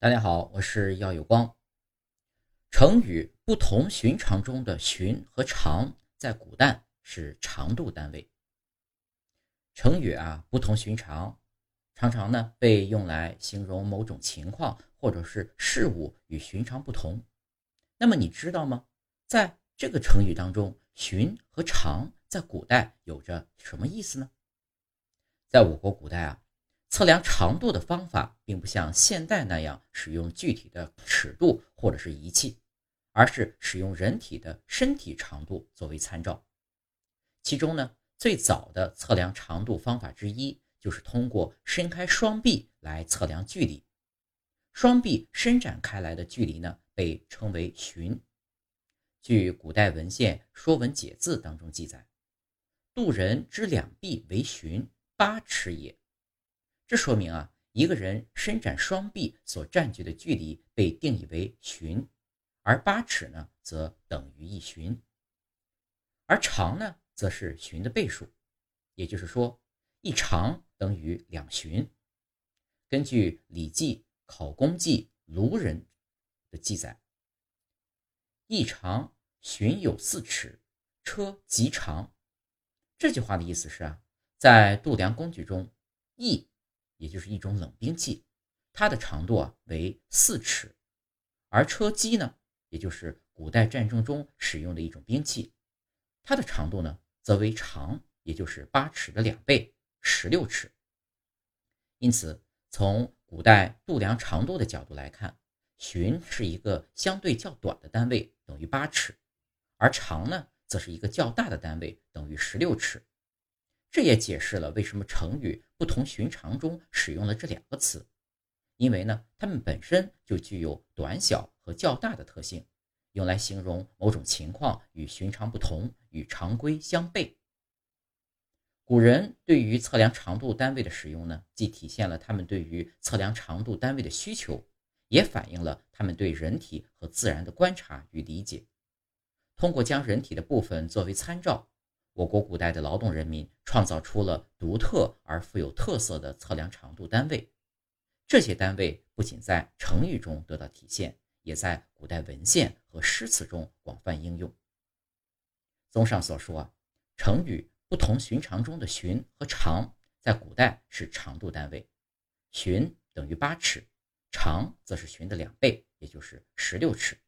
大家好，我是耀有光。成语“不同寻常”中的“寻”和“常”在古代是长度单位。成语啊，“不同寻常”常常呢被用来形容某种情况或者是事物与寻常不同。那么你知道吗？在这个成语当中，“寻”和“常”在古代有着什么意思呢？在我国古代啊。测量长度的方法并不像现代那样使用具体的尺度或者是仪器，而是使用人体的身体长度作为参照。其中呢，最早的测量长度方法之一就是通过伸开双臂来测量距离。双臂伸展开来的距离呢，被称为寻。据古代文献《说文解字》当中记载：“度人之两臂为寻，八尺也。”这说明啊，一个人伸展双臂所占据的距离被定义为寻，而八尺呢，则等于一寻。而长呢，则是寻的倍数，也就是说，一长等于两寻。根据《礼记·考工记·卢人》的记载，一长寻有四尺，车极长。这句话的意思是啊，在度量工具中，一。也就是一种冷兵器，它的长度啊为四尺，而车机呢，也就是古代战争中使用的一种兵器，它的长度呢则为长，也就是八尺的两倍，十六尺。因此，从古代度量长度的角度来看，寻是一个相对较短的单位，等于八尺，而长呢，则是一个较大的单位，等于十六尺。这也解释了为什么成语“不同寻常”中使用了这两个词，因为呢，它们本身就具有短小和较大的特性，用来形容某种情况与寻常不同，与常规相悖。古人对于测量长度单位的使用呢，既体现了他们对于测量长度单位的需求，也反映了他们对人体和自然的观察与理解。通过将人体的部分作为参照。我国古代的劳动人民创造出了独特而富有特色的测量长度单位，这些单位不仅在成语中得到体现，也在古代文献和诗词中广泛应用。综上所述啊，成语“不同寻常”中的“寻”和“长”在古代是长度单位，“寻”等于八尺，“长”则是“寻”的两倍，也就是十六尺。